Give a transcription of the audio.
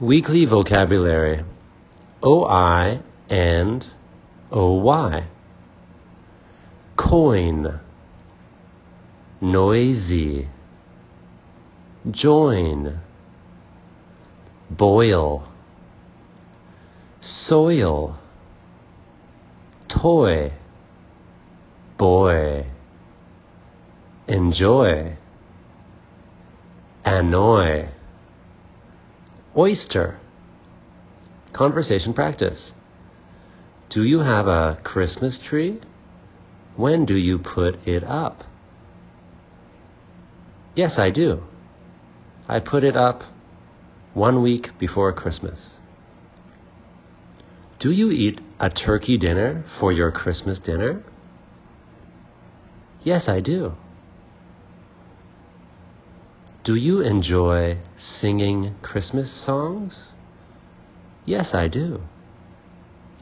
Weekly vocabulary OI and OY. Coin, noisy, join, boil, soil, toy, boy, enjoy, annoy, oyster. Conversation practice. Do you have a Christmas tree? When do you put it up? Yes, I do. I put it up one week before Christmas. Do you eat a turkey dinner for your Christmas dinner? Yes, I do. Do you enjoy singing Christmas songs? Yes, I do.